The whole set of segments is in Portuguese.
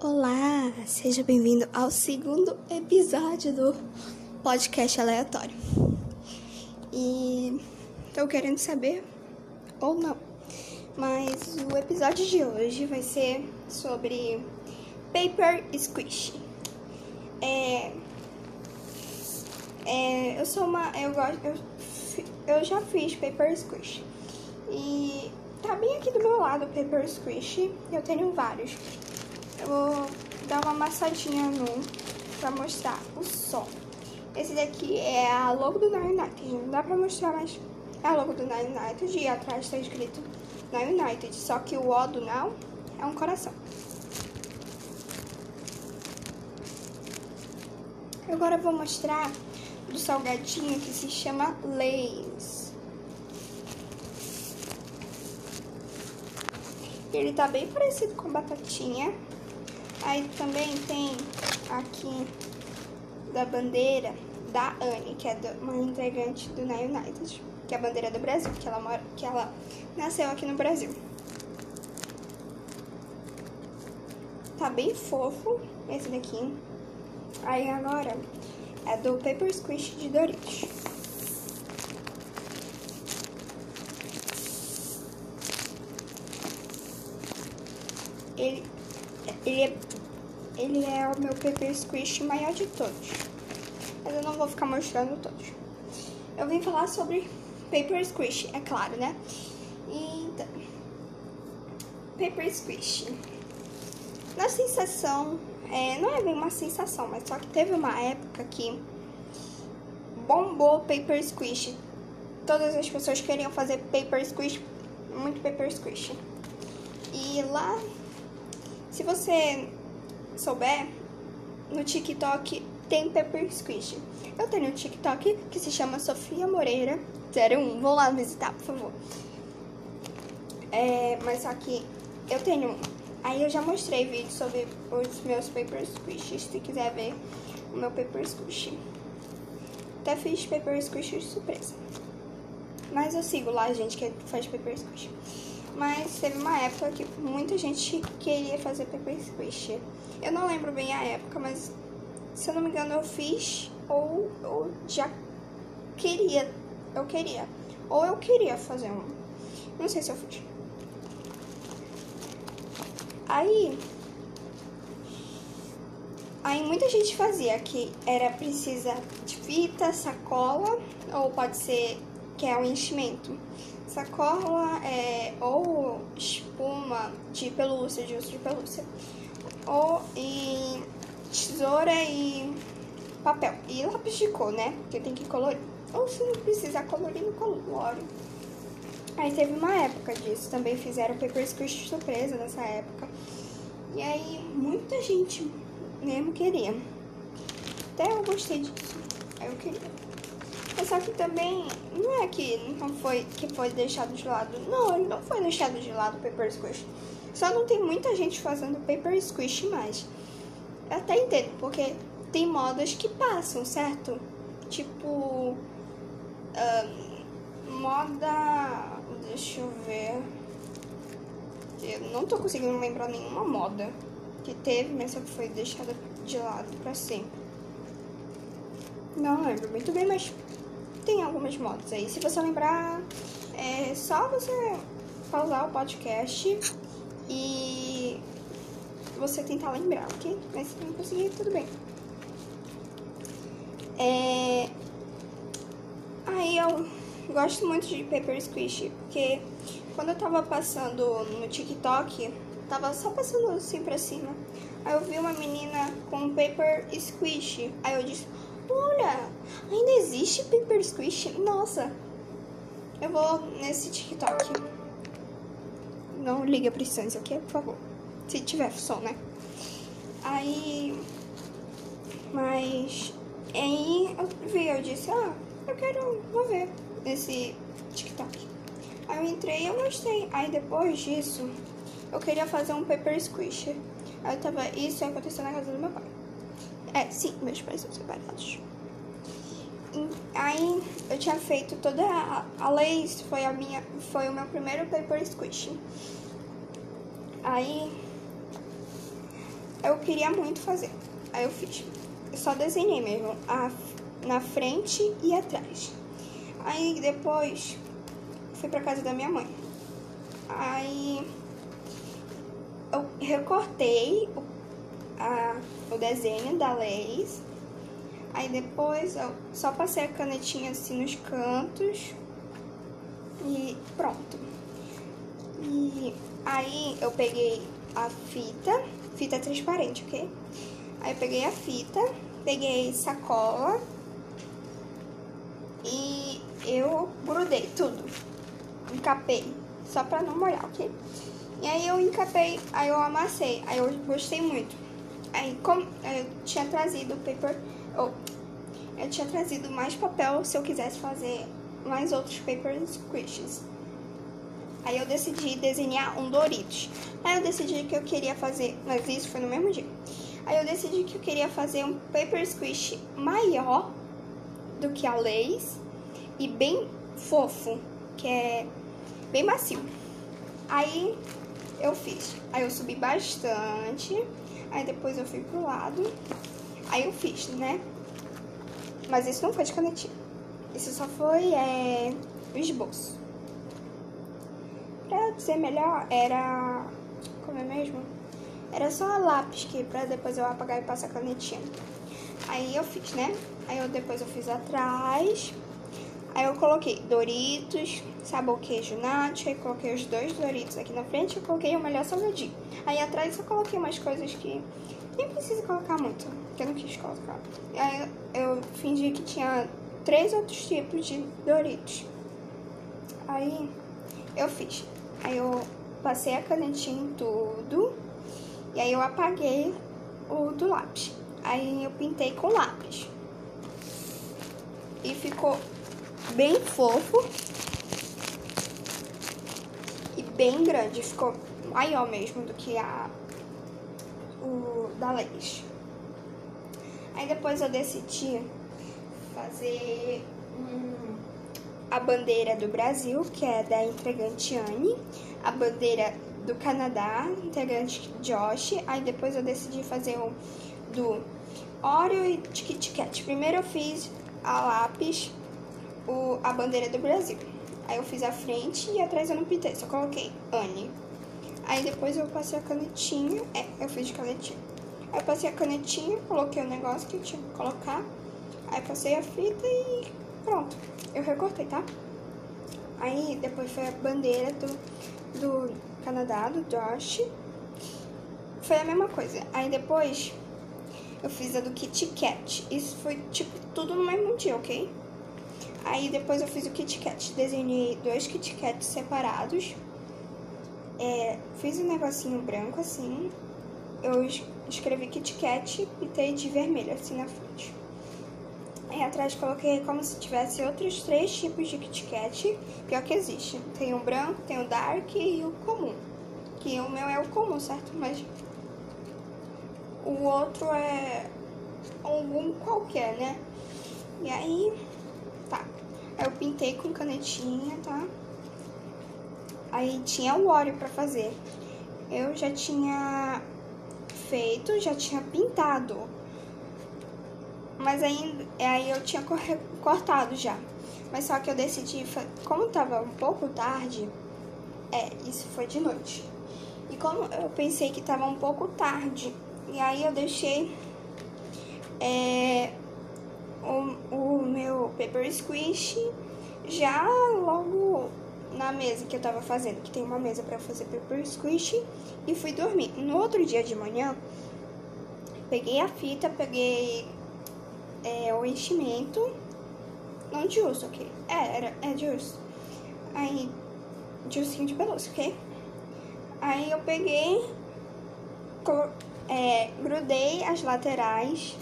Olá, seja bem-vindo ao segundo episódio do podcast aleatório. E tô querendo saber ou não, mas o episódio de hoje vai ser sobre Paper Squish. É, é, eu sou uma, eu gosto, eu, eu já fiz Paper Squish e tá bem aqui do meu lado Paper Squish. Eu tenho vários. Eu vou dar uma amassadinha no pra mostrar o som. Esse daqui é a logo do Nine United. Não dá pra mostrar, mas é a logo do Nine United e atrás tá escrito Nine United. Só que o O do Now é um coração. Agora eu vou mostrar do salgadinho que se chama Lays. Ele tá bem parecido com batatinha. Aí também tem aqui da bandeira da Anne, que é uma integrante do Na United, que é a bandeira do Brasil, que ela mora, que ela nasceu aqui no Brasil. Tá bem fofo esse daqui. Aí agora é do Paper Squish de Doritos. Ele, ele, é, ele é o meu Paper Squish maior de todos. Mas eu não vou ficar mostrando todos. Eu vim falar sobre Paper Squish, é claro, né? Então, Paper Squish. Na sensação, é, não é bem uma sensação, mas só que teve uma época que bombou Paper Squish. Todas as pessoas queriam fazer Paper Squish, muito Paper Squish. E lá se você souber, no TikTok tem Pepper Squish. Eu tenho um TikTok que se chama Sofia Moreira 01. Vão lá visitar, por favor. É, mas só que eu tenho. Aí eu já mostrei vídeo sobre os meus Paper Squishes. Se quiser ver o meu Paper Squish. Até fiz Paper Squish surpresa. Mas eu sigo lá, gente, que faz Paper Squish. Mas teve uma época que muita gente queria fazer Paper Squish. Eu não lembro bem a época, mas se eu não me engano eu fiz ou, ou já queria. Eu queria. Ou eu queria fazer um. Não sei se eu fiz. Aí. Aí muita gente fazia que era precisa de fita, sacola, ou pode ser que é um enchimento sacola é, ou espuma de pelúcia, de uso de pelúcia, ou e tesoura e papel. E lápis de cor, né? Porque tem que colorir. Ou se não precisar colorir, não colore. Aí teve uma época disso, também fizeram paper squish surpresa nessa época. E aí muita gente mesmo queria. Até eu gostei disso. Aí eu queria. Só que também não é que não foi que foi deixado de lado. Não, ele não foi deixado de lado o Paper Squish. Só não tem muita gente fazendo Paper Squish mais. Eu até entendo, porque tem modas que passam, certo? Tipo. moda. Deixa eu ver. Eu não tô conseguindo lembrar nenhuma moda que teve, mas só que foi deixada de lado pra sempre. Não lembro muito bem, mas tem algumas motos aí. Se você lembrar, é só você pausar o podcast e você tentar lembrar, ok? Mas se não conseguir, tudo bem. É... Aí eu gosto muito de Paper Squish, porque quando eu tava passando no TikTok, tava só passando assim pra cima. Aí eu vi uma menina com Paper Squish. Aí eu disse, Olha, ainda existe Paper Squish? Nossa, eu vou nesse TikTok. Não liga pra distância, ok? Por favor. Se tiver som, né? Aí. Mas. Aí eu vi, eu disse, ah, eu quero. Vou ver nesse TikTok. Aí eu entrei e eu gostei. Aí depois disso, eu queria fazer um Paper Squish. Aí eu tava. Isso aconteceu na casa do meu pai. É, sim, meus pais são separados. Aí eu tinha feito toda a, a lace, foi a minha, foi o meu primeiro paper squish. Aí eu queria muito fazer. Aí eu fiz. Eu só desenhei mesmo a, na frente e atrás. Aí depois fui pra casa da minha mãe. Aí eu recortei o, a, o desenho da Leis. Aí depois eu só passei a canetinha assim nos cantos. E pronto. E aí eu peguei a fita, fita transparente, ok? Aí eu peguei a fita, peguei sacola e eu grudei tudo. Encapei, só pra não molhar, ok? E aí eu encapei, aí eu amassei, aí eu gostei muito. Aí como eu tinha trazido paper, oh, eu tinha trazido mais papel se eu quisesse fazer mais outros paper squishes. Aí eu decidi desenhar um Doritos. Aí eu decidi que eu queria fazer, mas isso foi no mesmo dia. Aí eu decidi que eu queria fazer um paper squish maior do que a Lays e bem fofo, que é bem macio. Aí eu fiz. Aí eu subi bastante, aí depois eu fui pro lado, aí eu fiz, né? Mas isso não foi de canetinha. Isso só foi é, o esboço. Pra ser melhor, era... Como é mesmo? Era só lápis que pra depois eu apagar e passar canetinha. Aí eu fiz, né? Aí eu, depois eu fiz atrás. Aí eu coloquei Doritos, sabor queijo nacho. Aí coloquei os dois Doritos aqui na frente. e coloquei o melhor salgadinho. Aí atrás eu coloquei umas coisas que nem precisa colocar muito. Que eu não quis colocar. Aí eu fingi que tinha três outros tipos de Doritos. Aí eu fiz. Aí eu passei a canetinha em tudo. E aí eu apaguei o do lápis. Aí eu pintei com lápis. E ficou bem fofo. E bem grande. Ficou maior mesmo do que a o da Leis. Aí depois eu decidi fazer um a bandeira do Brasil, que é da entregante Anne, a bandeira do Canadá, integrante Josh, aí depois eu decidi fazer o do Oreo e Kit Kat. Primeiro eu fiz a lápis, o, a bandeira do Brasil. Aí eu fiz a frente e atrás eu não pintei, só coloquei Anne. Aí depois eu passei a canetinha, é, eu fiz de canetinha. Aí eu passei a canetinha, coloquei o negócio que eu tinha que colocar. Aí passei a fita e pronto eu recortei, tá? Aí depois foi a bandeira do, do Canadá, do Josh. Foi a mesma coisa. Aí depois eu fiz a do Kit Kat. Isso foi tipo tudo no mesmo dia, ok? Aí depois eu fiz o Kit Kat. Desenhei dois Kit Kats separados. É, fiz um negocinho branco assim. Eu escrevi Kit Kat e pintei de vermelho assim na frente. Aí atrás coloquei como se tivesse outros três tipos de Kit Kat, pior que existe. Tem o branco, tem o dark e o comum. Que o meu é o comum, certo? Mas o outro é algum qualquer, né? E aí, tá. Aí eu pintei com canetinha, tá? Aí tinha o óleo pra fazer. Eu já tinha feito, já tinha pintado mas ainda, aí eu tinha cortado já. Mas só que eu decidi, como tava um pouco tarde, é, isso foi de noite. E como eu pensei que tava um pouco tarde, e aí eu deixei é, o, o meu paper squish já logo na mesa que eu tava fazendo, que tem uma mesa para fazer paper squish, e fui dormir. No outro dia de manhã, peguei a fita, peguei é, o enchimento. Não de urso, ok? É, era, é de urso. Aí, de ursinho de pelúcia, ok? Aí eu peguei, é, grudei as laterais.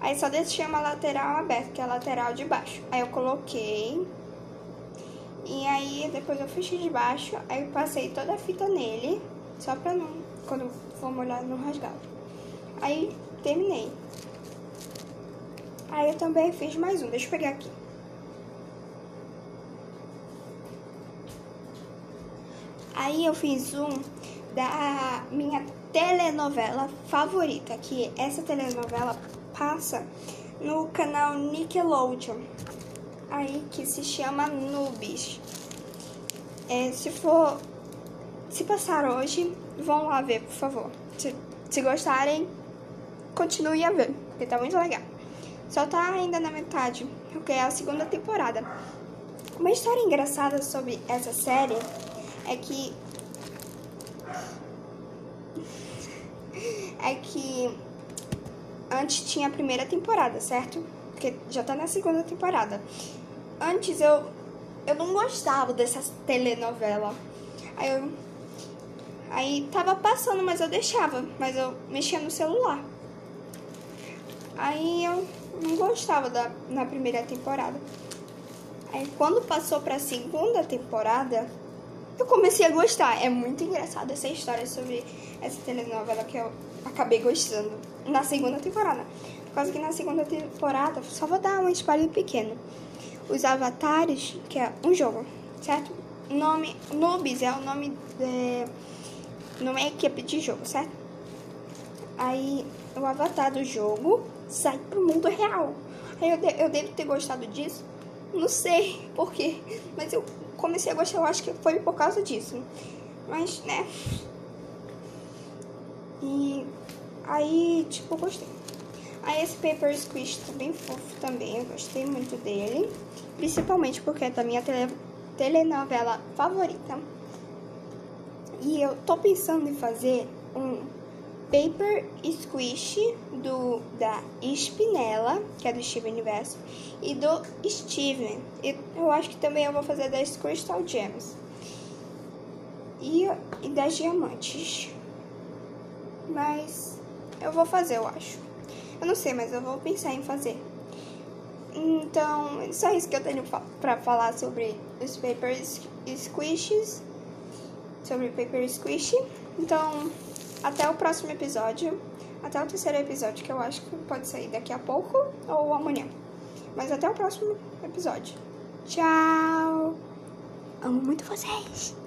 Aí só deixei uma lateral aberta, que é a lateral de baixo. Aí eu coloquei. E aí depois eu fechei de baixo. Aí eu passei toda a fita nele. Só pra não, quando for molhar, não rasgar. Aí terminei. Aí eu também fiz mais um, deixa eu pegar aqui. Aí eu fiz um da minha telenovela favorita, que essa telenovela passa no canal Nickelodeon, aí que se chama Nubes. É, se for, se passar hoje, vão lá ver, por favor. Se, se gostarem, continue a ver, porque tá muito legal. Só tá ainda na metade, porque é a segunda temporada. Uma história engraçada sobre essa série é que é que antes tinha a primeira temporada, certo? Porque já tá na segunda temporada. Antes eu eu não gostava dessa telenovela. Aí eu aí tava passando, mas eu deixava, mas eu mexia no celular. Aí eu não gostava da na primeira temporada. Aí quando passou para a segunda temporada, eu comecei a gostar. É muito engraçada essa história sobre essa telenovela que eu acabei gostando na segunda temporada. Por causa que na segunda temporada, só vou dar um spoiler pequeno. Os avatares, que é um jogo, certo? Nome Nubes é o nome de numa equipe de jogo, certo? Aí o avatar do jogo sai pro mundo real. Aí eu, de, eu devo ter gostado disso. Não sei porquê, mas eu comecei a gostar, eu acho que foi por causa disso. Mas, né? E aí, tipo, gostei. Aí esse Paper Squish tá bem fofo também, eu gostei muito dele. Principalmente porque é da minha tele, telenovela favorita. E eu tô pensando em fazer um Paper Squish do, da Spinella, que é do Steven Universo, e do Steven. E eu acho que também eu vou fazer das Crystal Gems. E, e das Diamantes. Mas eu vou fazer, eu acho. Eu não sei, mas eu vou pensar em fazer. Então, só isso que eu tenho pra falar sobre os Paper Squishes. Sobre Paper Squish. Então, até o próximo episódio. Até o terceiro episódio, que eu acho que pode sair daqui a pouco ou amanhã. Mas até o próximo episódio. Tchau! Amo muito vocês!